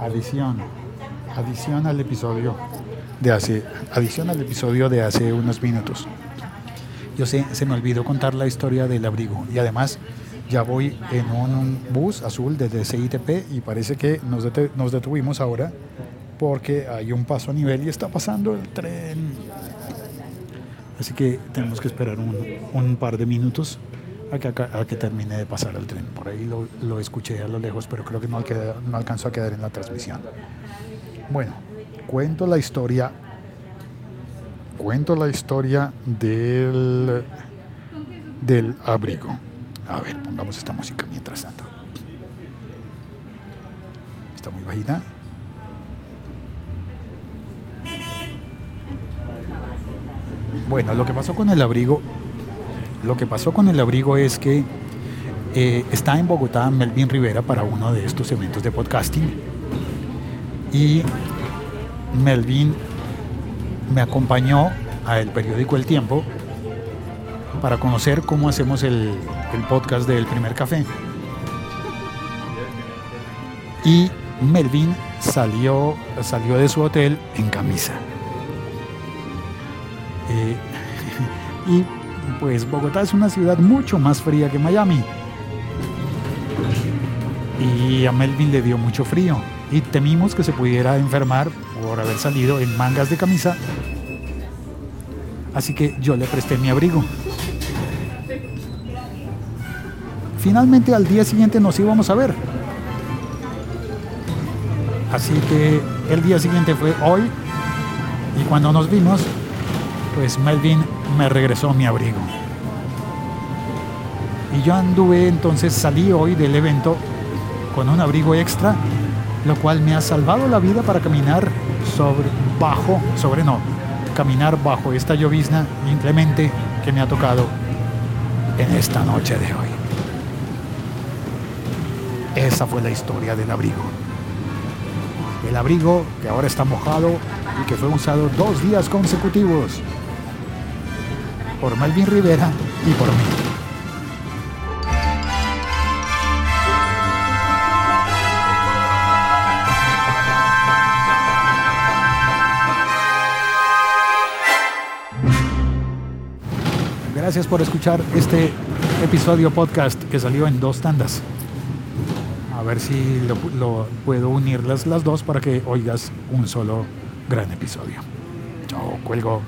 Adición. Adición al episodio de hace. Adición al episodio de hace unos minutos. Yo sé, se me olvidó contar la historia del abrigo. Y además, ya voy en un bus azul desde CITP y parece que nos, nos detuvimos ahora porque hay un paso a nivel y está pasando el tren. Así que tenemos que esperar un, un par de minutos a que, a que termine de pasar el tren. Por ahí lo, lo escuché a lo lejos, pero creo que no, no alcanzó a quedar en la transmisión. Bueno, cuento la historia. Cuento la historia del, del abrigo. A ver, pongamos esta música mientras tanto. Está muy bajita. Bueno, lo que pasó con el abrigo, lo que pasó con el abrigo es que eh, está en Bogotá Melvin Rivera para uno de estos eventos de podcasting y Melvin me acompañó al periódico El Tiempo para conocer cómo hacemos el, el podcast del primer café. Y Melvin salió, salió de su hotel en camisa. Eh, y pues Bogotá es una ciudad mucho más fría que Miami. Y a Melvin le dio mucho frío y temimos que se pudiera enfermar por haber salido en mangas de camisa. Así que yo le presté mi abrigo. Finalmente al día siguiente nos íbamos a ver. Así que el día siguiente fue hoy y cuando nos vimos, pues Melvin me regresó mi abrigo. Y yo anduve, entonces salí hoy del evento con un abrigo extra, lo cual me ha salvado la vida para caminar sobre, bajo, sobre no, caminar bajo esta llovizna inclemente que me ha tocado en esta noche de hoy. Esa fue la historia del abrigo. El abrigo que ahora está mojado y que fue usado dos días consecutivos por Melvin Rivera y por mí. Gracias por escuchar este episodio podcast que salió en dos tandas. A ver si lo, puedo unirlas las dos para que oigas un solo gran episodio. Chao, cuelgo.